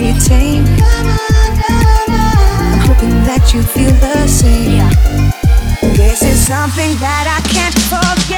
be tamed. I'm hoping that you feel the same. This is something that I can't forget.